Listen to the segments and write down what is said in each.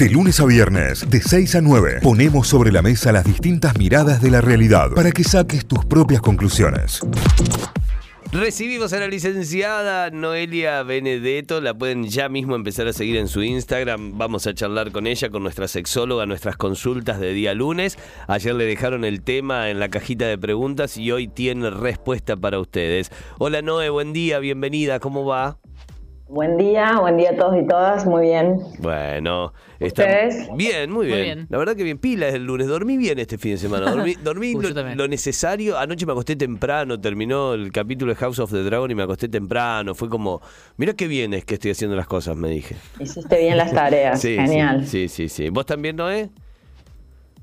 De lunes a viernes, de 6 a 9, ponemos sobre la mesa las distintas miradas de la realidad para que saques tus propias conclusiones. Recibimos a la licenciada Noelia Benedetto, la pueden ya mismo empezar a seguir en su Instagram, vamos a charlar con ella, con nuestra sexóloga, nuestras consultas de día lunes. Ayer le dejaron el tema en la cajita de preguntas y hoy tiene respuesta para ustedes. Hola Noe, buen día, bienvenida, ¿cómo va? Buen día, buen día a todos y todas, muy bien. Bueno, está ¿Ustedes? bien, muy bien. bien. La verdad que bien pila es el lunes. Dormí bien este fin de semana. Dormí, dormí Uy, yo lo, necesario. Anoche me acosté temprano, terminó el capítulo de House of the Dragon y me acosté temprano. Fue como, mira qué bien es que estoy haciendo las cosas, me dije. Hiciste bien las tareas, Sí, genial. Sí, sí, sí, sí. ¿Vos también, Noé?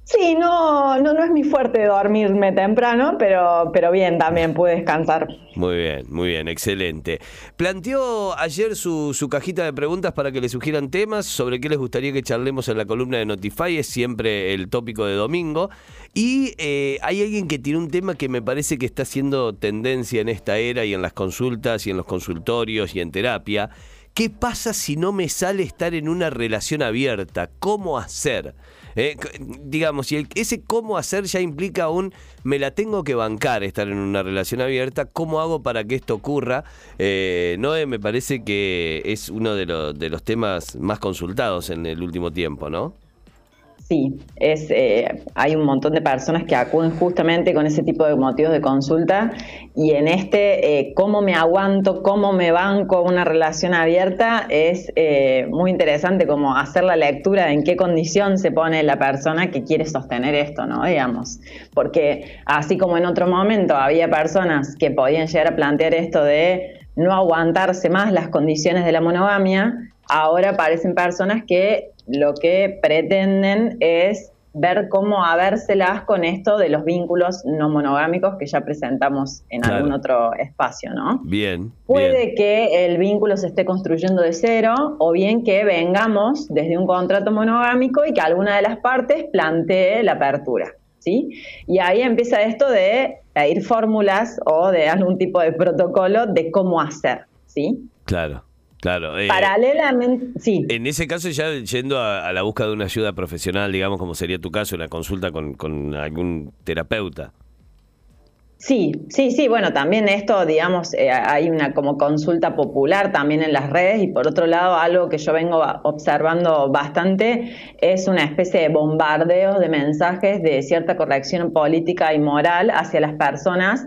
Sí, no, no, no es mi fuerte dormirme temprano, pero, pero bien, también pude descansar. Muy bien, muy bien, excelente. Planteó ayer su, su cajita de preguntas para que le sugieran temas sobre qué les gustaría que charlemos en la columna de Notify, es siempre el tópico de domingo. Y eh, hay alguien que tiene un tema que me parece que está haciendo tendencia en esta era y en las consultas y en los consultorios y en terapia. ¿Qué pasa si no me sale estar en una relación abierta? ¿Cómo hacer? Eh, digamos, si el- ese cómo hacer ya implica un me la tengo que bancar estar en una relación abierta, ¿cómo hago para que esto ocurra? Eh, Noé, me parece que es uno de los temas más consultados en el último tiempo, ¿no? Sí, es, eh, hay un montón de personas que acuden justamente con ese tipo de motivos de consulta y en este, eh, cómo me aguanto, cómo me banco una relación abierta, es eh, muy interesante como hacer la lectura de en qué condición se pone la persona que quiere sostener esto, ¿no? Digamos, porque así como en otro momento había personas que podían llegar a plantear esto de no aguantarse más las condiciones de la monogamia, ahora aparecen personas que lo que pretenden es ver cómo habérselas con esto de los vínculos no monogámicos que ya presentamos en Claro. algún otro espacio, ¿no? Bien. Puede bien. que el vínculo se esté construyendo de cero o bien que vengamos desde un contrato monogámico y que alguna de las partes plantee la apertura. ¿Sí? Y ahí empieza esto de pedir fórmulas o de algún tipo de protocolo de cómo hacer, ¿sí? Claro, claro. eh, Paralelamente, sí. en ese caso, ya yendo a, a la búsqueda de una ayuda profesional, digamos, como sería tu caso, una consulta con, con algún terapeuta. Sí, sí, sí, bueno, también esto, digamos, eh, hay una como consulta popular también en las redes y por otro lado algo que yo vengo observando bastante es una especie de bombardeos de mensajes de cierta corrección política y moral hacia las personas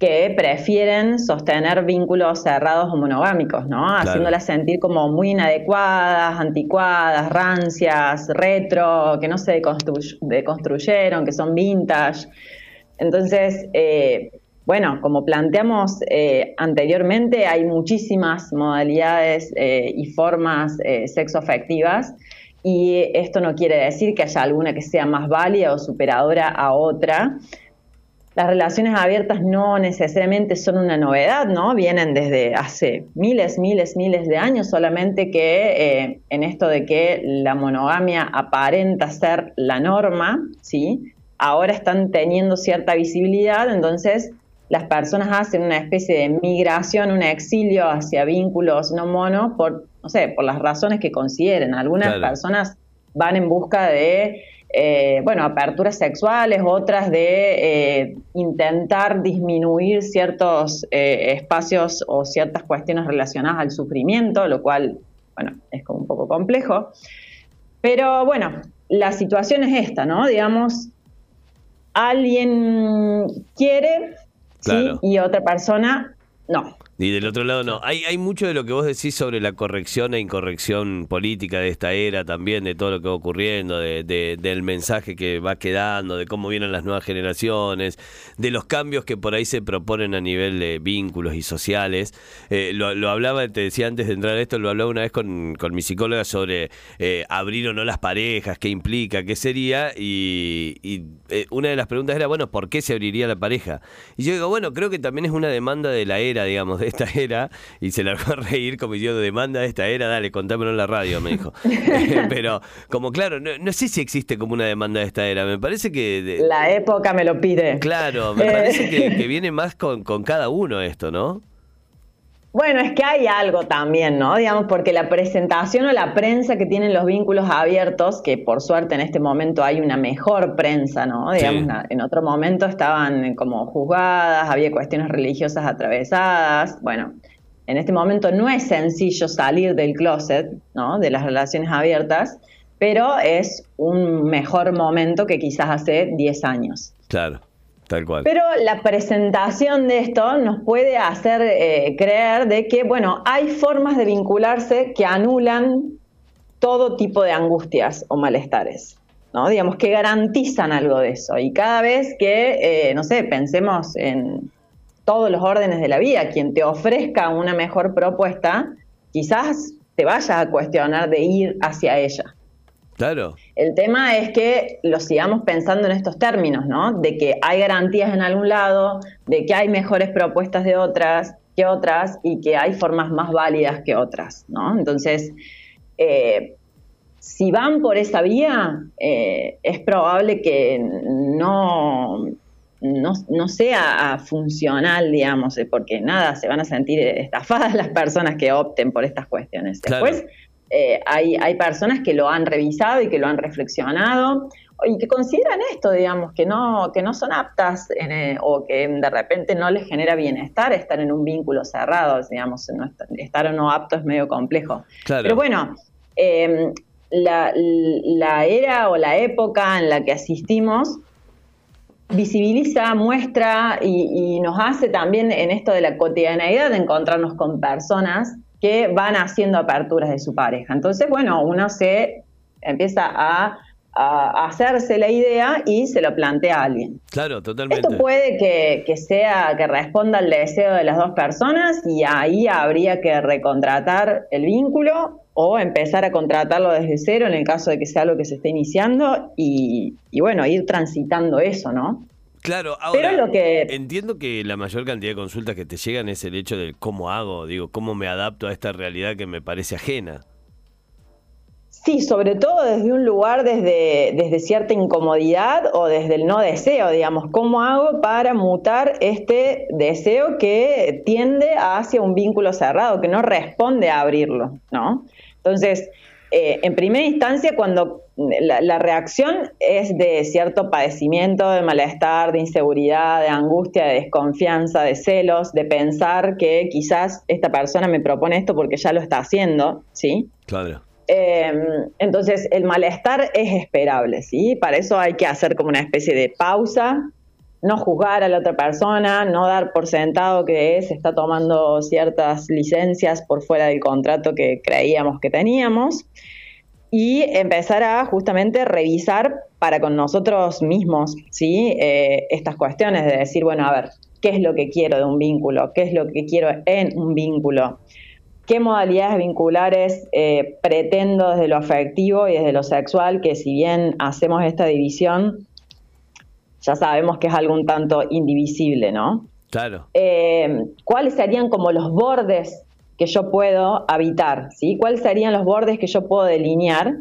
que prefieren sostener vínculos cerrados o monogámicos, ¿no? Haciéndolas sentir como muy inadecuadas, anticuadas, rancias, retro, que no se deconstru- deconstruyeron, que son vintage. Entonces, eh, bueno, como planteamos eh, anteriormente, hay muchísimas modalidades eh, y formas sexoafectivas y esto no quiere decir que haya alguna que sea más válida o superadora a otra. Las relaciones abiertas no necesariamente son una novedad, ¿no? Vienen desde hace miles, miles, miles de años, solamente que eh, en esto de que la monogamia aparenta ser la norma, ¿sí? Ahora están teniendo cierta visibilidad, entonces las personas hacen una especie de migración, un exilio hacia vínculos no mono por, no sé, por las razones que consideren. Algunas Claro. personas van en busca de eh, bueno, aperturas sexuales, otras de eh, intentar disminuir ciertos eh, espacios o ciertas cuestiones relacionadas al sufrimiento, lo cual, bueno, es como un poco complejo. Pero bueno, la situación es esta, ¿no? Digamos, alguien quiere Claro. ¿sí? y otra persona no. Y del otro lado no. Hay, hay mucho de lo que vos decís sobre la corrección e incorrección política de esta era también, de todo lo que va ocurriendo, de, de- del mensaje que va quedando, de cómo vienen las nuevas generaciones, de los cambios que por ahí se proponen a nivel de vínculos y sociales. Eh, lo, hablaba, te decía antes de entrar a esto, lo hablaba una vez con, con mi psicóloga sobre eh, abrir o no las parejas, qué implica, qué sería, y, y, eh, una de las preguntas era, bueno, ¿por qué se abriría la pareja? Y yo digo, bueno, creo que también es una demanda de la era, digamos, de esta era, y se largó a reír como diciendo, demanda de esta era, dale, contámelo en la radio, me dijo. Pero, como claro, no, no sé si existe como una demanda de esta era, me parece que... de- La época me lo pide. Claro, me Eh. parece que, que viene más con, con cada uno esto, ¿no? Bueno, es que hay algo también, ¿no? Digamos, porque la presentación o la prensa que tienen los vínculos abiertos, que por suerte en este momento hay una mejor prensa, ¿no? Digamos, en otro momento estaban como juzgadas, había cuestiones religiosas atravesadas. Bueno, en este momento no es sencillo salir del closet, ¿no? De las relaciones abiertas, pero es un mejor momento que quizás hace 10 años. Claro. Pero la presentación de esto nos puede hacer eh, creer de que, bueno, hay formas de vincularse que anulan todo tipo de angustias o malestares, ¿no? Digamos, que garantizan algo de eso. Y cada vez que, eh, no sé, pensemos en todos los órdenes de la vida, quien te ofrezca una mejor propuesta, quizás te vayas a cuestionar de ir hacia ella. Claro. El tema es que lo sigamos pensando en estos términos, ¿no? De que hay garantías en algún lado, de que hay mejores propuestas de otras que otras y que hay formas más válidas que otras, ¿no? Entonces, eh, si van por esa vía, eh, es probable que no, no, sea funcional, digamos, porque nada, se van a sentir estafadas las personas que opten por estas cuestiones. Después, eh, hay, hay personas que lo han revisado y que lo han reflexionado y que consideran esto, digamos, que no, que no son aptas eh, o que de repente no les genera bienestar estar en un vínculo cerrado, digamos, estar, o no apto es medio complejo. Pero bueno, em, la, era o la época en la que asistimos visibiliza, muestra y, y nos hace también en esto de la cotidianeidad de encontrarnos con personas que van haciendo aperturas de su pareja. Entonces, bueno, uno se empieza a, hacerse la idea y se lo plantea a alguien. Claro, totalmente. Esto puede que, sea, que responda al deseo de las dos personas y ahí habría que recontratar el vínculo o empezar a contratarlo desde cero en el caso de que sea algo que se esté iniciando y, y bueno, ir transitando eso, ¿no? Claro, ahora lo que... entiendo que la mayor cantidad de consultas que te llegan es el hecho de cómo hago, digo, cómo me adapto a esta realidad que me parece ajena. Sí, sobre todo desde un lugar desde, desde cierta incomodidad o desde el no deseo, digamos, ¿cómo hago para mutar este deseo que tiende hacia un vínculo cerrado, que no responde a abrirlo, ¿no? Entonces, eh, en primera instancia, cuando la, reacción es de cierto padecimiento, de malestar, de inseguridad, de angustia, de desconfianza, de celos, de pensar que quizás esta persona me propone esto porque ya lo está haciendo, ¿sí? Claro. Em, entonces, el malestar es esperable, ¿sí? Para eso hay que hacer como una especie de pausa, no juzgar a la otra persona, no dar por sentado que se está tomando ciertas licencias por fuera del contrato que creíamos que teníamos y empezar a justamente revisar para con nosotros mismos ¿sí? Eh, estas cuestiones de decir, bueno, a ver, ¿qué es lo que quiero de un vínculo? ¿Qué es lo que quiero en un vínculo? ¿Qué modalidades vinculares eh, pretendo desde lo afectivo y desde lo sexual? Que si bien hacemos esta división, ya sabemos que es algo un tanto indivisible, ¿no? Claro. Eh, ¿Cuáles serían como los bordes que yo puedo habitar? ¿sí? ¿Cuáles serían los bordes que yo puedo delinear?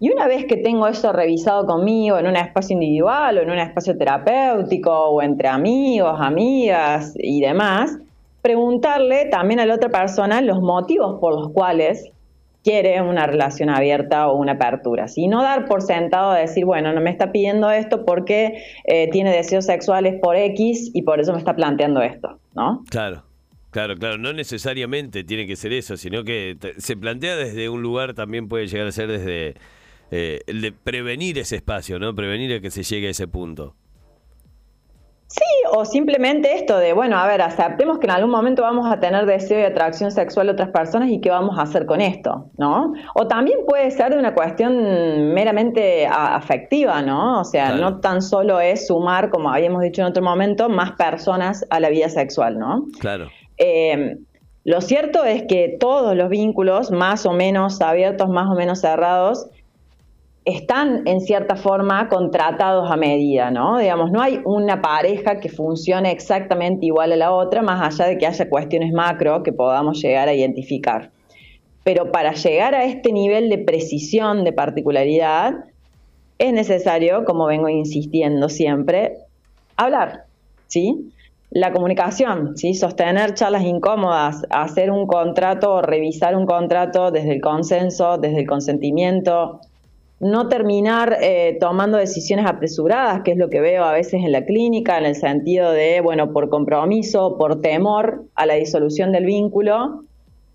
Y una vez que tengo eso revisado conmigo en un espacio individual o en un espacio terapéutico o entre amigos, amigas y demás, preguntarle también a la otra persona los motivos por los cuales quiere una relación abierta o una apertura, ¿sí? No dar por sentado de decir, bueno, no me está pidiendo esto porque eh, tiene deseos sexuales por X y por eso me está planteando esto, ¿no? Claro. Claro, claro, no necesariamente tiene que ser eso, sino que se plantea desde un lugar, también puede llegar a ser desde eh, el de prevenir ese espacio, ¿no? Prevenir que se llegue a ese punto. Sí, o simplemente esto de, bueno, a ver, aceptemos que en algún momento vamos a tener deseo y atracción sexual a otras personas y qué vamos a hacer con esto, ¿no? O también puede ser de una cuestión meramente afectiva, ¿no? O sea, no tan solo es sumar, como habíamos dicho en otro momento, más personas a la vida sexual, ¿no? Claro. Eh, lo cierto es que todos los vínculos, más o menos abiertos, más o menos cerrados, están en cierta forma contratados a medida, ¿no? Digamos, no hay una pareja que funcione exactamente igual a la otra, más allá de que haya cuestiones macro que podamos llegar a identificar. Pero para llegar a este nivel de precisión, de particularidad, es necesario, como vengo insistiendo siempre, hablar, ¿sí? la comunicación, ¿sí? sostener charlas incómodas, hacer un contrato o revisar un contrato desde el consenso, desde el consentimiento, no terminar eh, tomando decisiones apresuradas, que es lo que veo a veces en la clínica, en el sentido de, bueno, por compromiso, por temor a la disolución del vínculo,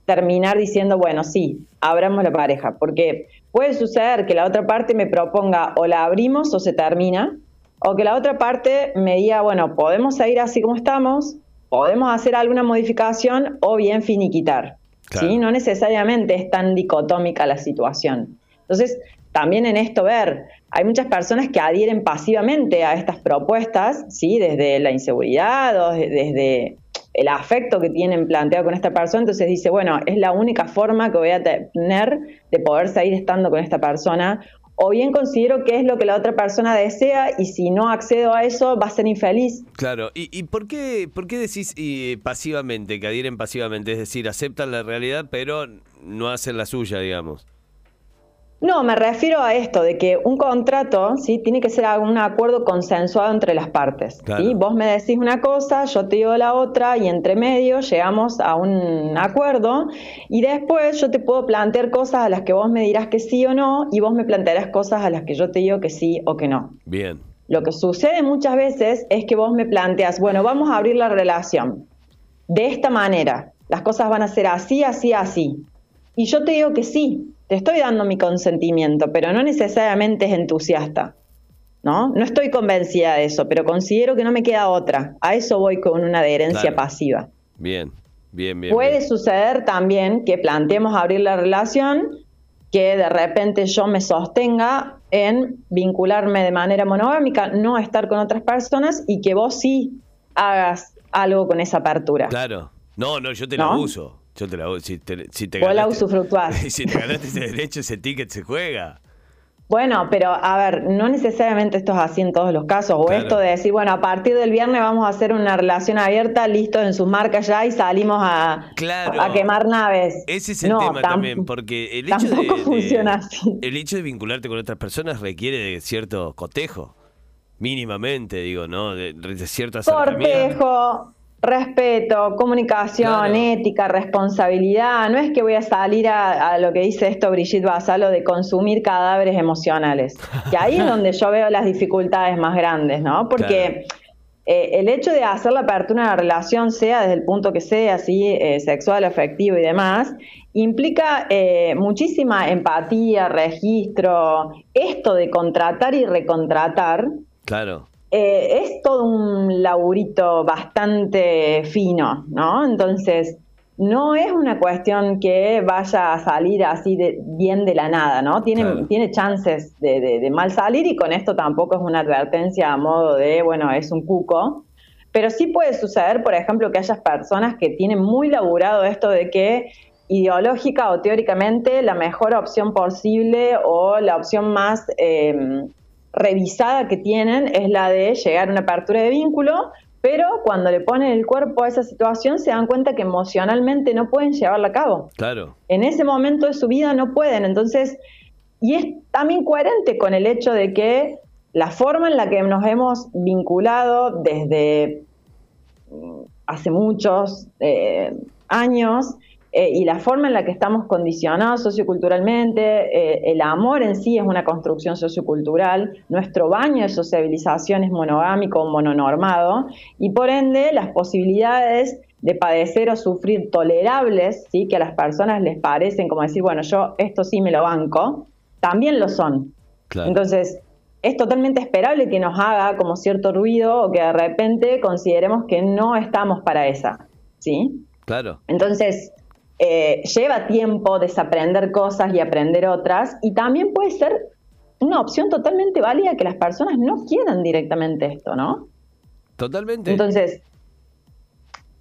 terminar diciendo, bueno, sí, abramos la pareja, porque puede suceder que la otra parte me proponga o la abrimos o se termina, o que la otra parte me diga, bueno, podemos seguir así como estamos, podemos hacer alguna modificación o bien finiquitar. ¿sí? No necesariamente es tan dicotómica la situación. Entonces, también en esto ver, hay muchas personas que adhieren pasivamente a estas propuestas, ¿sí? desde la inseguridad o desde el afecto que tienen planteado con esta persona, entonces dice, bueno, es la única forma que voy a tener de poder seguir estando con esta persona, o bien considero que es lo que la otra persona desea y si no accedo a eso va a ser infeliz. Claro, ¿y, por, qué, por qué decís pasivamente, que adhieren pasivamente? Es decir, aceptan la realidad pero no hacen la suya, digamos. No, me refiero a esto, de que un contrato ¿sí? tiene que ser un acuerdo consensuado entre las partes. Vos me decís una cosa, yo te digo la otra y entre medio llegamos a un acuerdo y después yo te puedo plantear cosas a las que vos me dirás que sí o no y vos me plantearás cosas a las que yo te digo que sí o que no. Bien. Lo que sucede muchas veces es que vos me planteas, bueno, vamos a abrir la relación de esta manera, las cosas van a ser así, así, así. Y yo te digo que sí, te estoy dando mi consentimiento, pero no necesariamente es entusiasta. ¿No? No estoy convencida de eso, pero considero que no me queda otra. A eso voy con una adherencia pasiva. Bien, bien, bien. Puede suceder también que planteemos abrir la relación, que de repente yo me sostenga en vincularme de manera monogámica, no estar con otras personas y que vos sí hagas algo con esa apertura. Claro. No, no, yo te lo uso. Yo te la si te, si te ganaste, Si te ganaste ese derecho, ese ticket se juega. Bueno, pero a ver, no necesariamente esto es así en todos los casos. O esto de decir, bueno, a partir del viernes vamos a hacer una relación abierta, listo en sus marcas ya y salimos a, a quemar naves. Ese es el tema también, porque el hecho de, funciona así. El hecho de vincularte con otras personas requiere de cierto cotejo, mínimamente, digo, ¿no? De, de cierto acercamiento. Cortejo respeto, comunicación, ética, responsabilidad. No es que voy a salir a, lo que dice esto Brigitte Basalo de consumir cadáveres emocionales. Que ahí es donde yo veo las dificultades más grandes, ¿no? Porque eh, el hecho de hacer la apertura de la relación, sea desde el punto que sea, así, eh, sexual, afectivo y demás, implica eh, muchísima empatía, registro, esto de contratar y recontratar. Claro eh, es todo un laburito bastante fino, ¿no? Entonces, no es una cuestión que vaya a salir así de, bien de la nada, ¿no? Tiene, tiene chances de, mal salir y con esto tampoco es una advertencia a modo de, bueno, es un cuco. Pero sí puede suceder, por ejemplo, que haya personas que tienen muy laburado esto de que ideológica o teóricamente la mejor opción posible o la opción más... Eh, revisada que tienen es la de llegar a una apertura de vínculo, pero cuando le ponen el cuerpo a esa situación se dan cuenta que emocionalmente no pueden llevarla a cabo. Claro. En ese momento de su vida no pueden, entonces, y es también coherente con el hecho de que la forma en la que nos hemos vinculado desde mm, hace muchos eh, años eh, y la forma en la que estamos condicionados socioculturalmente, eh, el amor en sí es una construcción sociocultural, nuestro baño de sociabilización es monogámico o mononormado, y por ende las posibilidades de padecer o sufrir tolerables, ¿sí? que a las personas les parecen como decir, bueno, yo esto sí me lo banco, también lo son. Entonces, es totalmente esperable que nos haga como cierto ruido o que de repente consideremos que no estamos para esa. ¿Sí? Claro. Entonces, eh, lleva tiempo desaprender cosas y aprender otras, y también puede ser una opción totalmente válida que las personas no quieran directamente esto, ¿no? Totalmente. Entonces,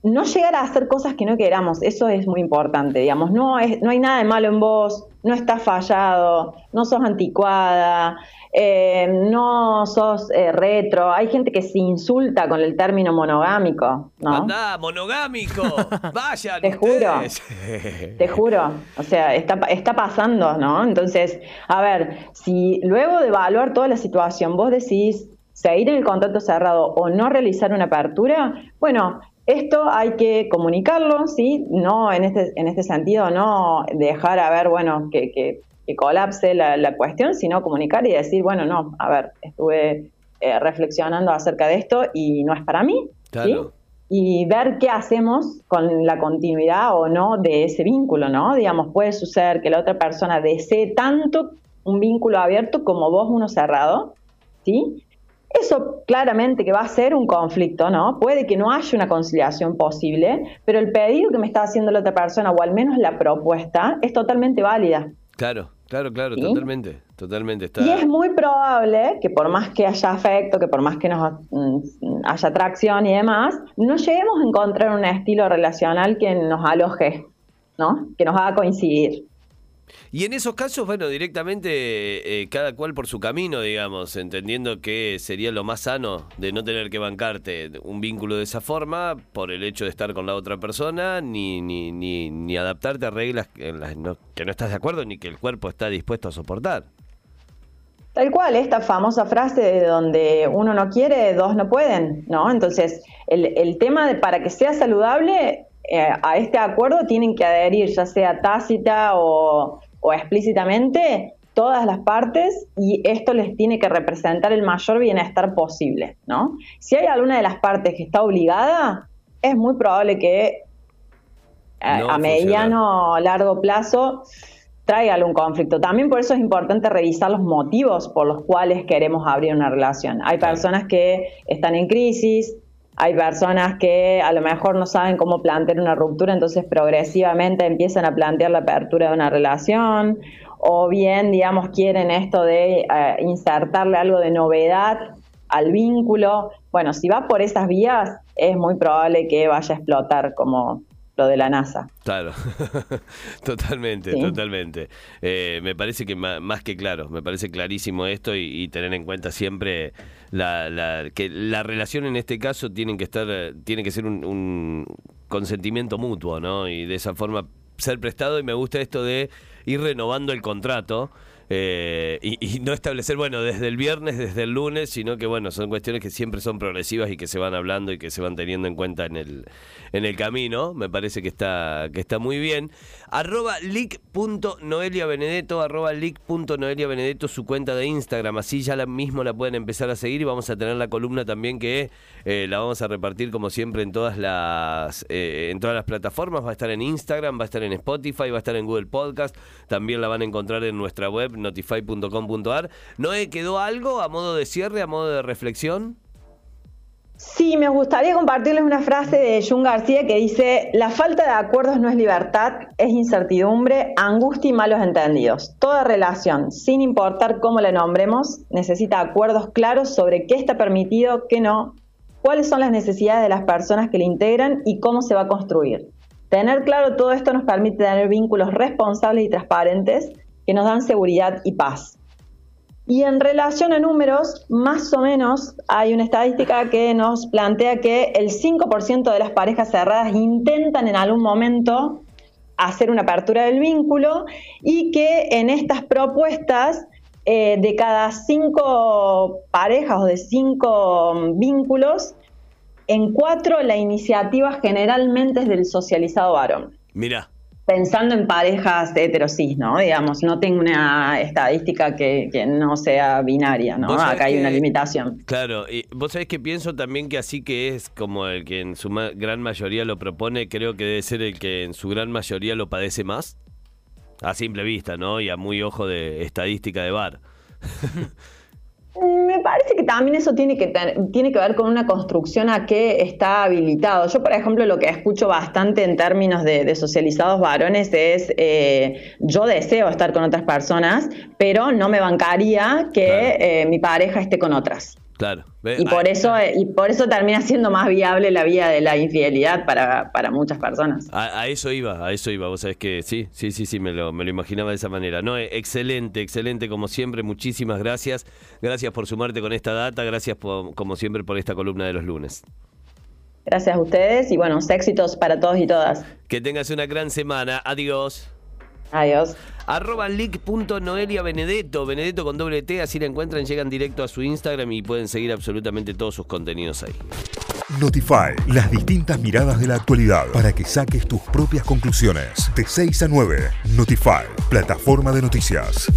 no llegar a hacer cosas que no queramos, eso es muy importante, digamos, no, es, no hay nada de malo en vos, no estás fallado, no sos anticuada, eh, no sos eh, retro, hay gente que se insulta con el término monogámico, ¿no? Anda, monogámico, vaya. te juro, te juro, o sea, está, está pasando, ¿no? Entonces, a ver, si luego de evaluar toda la situación vos decís, seguir en el contrato cerrado o no realizar una apertura, bueno, esto hay que comunicarlo, ¿sí? No en este, en este sentido, no dejar a ver, bueno, que, que, colapse la, cuestión, sino comunicar y decir, bueno, no, a ver, estuve eh, reflexionando acerca de esto y no es para mí, ¿sí? Y ver qué hacemos con la continuidad o no de ese vínculo, ¿no? Digamos, puede suceder que la otra persona desee tanto un vínculo abierto como vos uno cerrado, ¿sí? Eso claramente que va a ser un conflicto, ¿no? Puede que no haya una conciliación posible, pero el pedido que me está haciendo la otra persona, o al menos la propuesta, es totalmente válida. Claro, claro, claro, totalmente, totalmente. Está... Y es muy probable que por más que haya afecto, que por más que nos mm, haya atracción y demás, no lleguemos a encontrar un estilo relacional que nos aloje, ¿no? Que nos haga coincidir. Y en esos casos, bueno, directamente eh, cada cual por su camino, digamos, entendiendo que sería lo más sano de no tener que bancarte un vínculo de esa forma por el hecho de estar con la otra persona, ni, ni, ni, ni adaptarte a reglas que no, que no estás de acuerdo ni que el cuerpo está dispuesto a soportar. Tal cual, esta famosa frase de donde uno no quiere, dos no pueden, ¿no? Entonces, el, el tema de para que sea saludable eh, a este acuerdo tienen que adherir, ya sea tácita o, explícitamente, todas las partes y esto les tiene que representar el mayor bienestar posible, ¿no? Si hay alguna de las partes que está obligada, es muy probable que eh, a mediano o largo plazo traiga algún conflicto. También por eso es importante revisar los motivos por los cuales queremos abrir una relación. Hay personas que están en crisis, hay personas que a lo mejor no saben cómo plantear una ruptura, entonces progresivamente empiezan a plantear la apertura de una relación, o bien, digamos, quieren esto de eh, insertarle algo de novedad al vínculo. Bueno, si va por esas vías, es muy probable que vaya a explotar como, lo de la NASA. Claro, totalmente, totalmente. Eh, me parece que más, que claro, me parece clarísimo esto y, tener en cuenta siempre la, que la relación en este caso tiene que estar, tiene que ser un, un consentimiento mutuo, ¿no? Y de esa forma ser prestado y me gusta esto de ir renovando el contrato eh, y, no establecer, bueno, desde el viernes, desde el lunes, sino que, bueno, son cuestiones que siempre son progresivas y que se van hablando y que se van teniendo en cuenta en el, en el camino. Me parece que está, que está muy bien. Arroba leak.noeliabenedetto, arroba leak.noeliabenedetto, su cuenta de Instagram. Así ya la mismo la pueden empezar a seguir y vamos a tener la columna también que eh, la vamos a repartir como siempre en todas las eh, en todas las plataformas. Va a estar en Instagram, va a estar en Spotify, va a estar en Google Podcast. También la van a encontrar en nuestra web notify.com.ar. ¿Noé quedó algo a modo de cierre, a modo de reflexión? Sí, me gustaría compartirles una frase de Jung García que dice, la falta de acuerdos no es libertad, es incertidumbre, angustia y malos entendidos. Toda relación, sin importar cómo la nombremos, necesita acuerdos claros sobre qué está permitido, qué no, cuáles son las necesidades de las personas que la integran y cómo se va a construir. Tener claro todo esto nos permite tener vínculos responsables y transparentes que nos dan seguridad y paz. Y en relación a números, más o menos hay una estadística que nos plantea que el 5% de las parejas cerradas intentan en algún momento hacer una apertura del vínculo y que en estas propuestas eh, de cada cinco parejas o de cinco vínculos, en cuatro la iniciativa generalmente es del socializado varón. Mira pensando en parejas heterosis, ¿no? Digamos, no tengo una estadística que, no sea binaria, ¿no? Acá hay una limitación. Claro, y vos sabés que pienso también que así que es como el que en su gran mayoría lo propone, creo que debe ser el que en su gran mayoría lo padece más. A simple vista, ¿no? Y a muy ojo de estadística de bar. Parece que también eso tiene que, tiene que ver con una construcción a qué está habilitado. Yo, por ejemplo, lo que escucho bastante en términos de, socializados varones es, eh, yo deseo estar con otras personas, pero no me bancaría que eh, mi pareja esté con otras. Claro. Y por, eso, y por eso termina siendo más viable la vía de la infidelidad para, muchas personas. A, eso iba, a eso iba. Vos sabés que sí, sí, sí, sí, me lo, me lo imaginaba de esa manera. No, excelente, excelente, como siempre. Muchísimas gracias. Gracias por sumarte con esta data. Gracias, como siempre, por esta columna de los lunes. Gracias a ustedes y buenos éxitos para todos y todas. Que tengas una gran semana. Adiós. Adiós. Arroba leak.noelia Benedetto, Benedetto con doble T, así la encuentran, llegan directo a su Instagram y pueden seguir absolutamente todos sus contenidos ahí. Notify, las distintas miradas de la actualidad para que saques tus propias conclusiones. De 6 a 9, Notify, plataforma de noticias.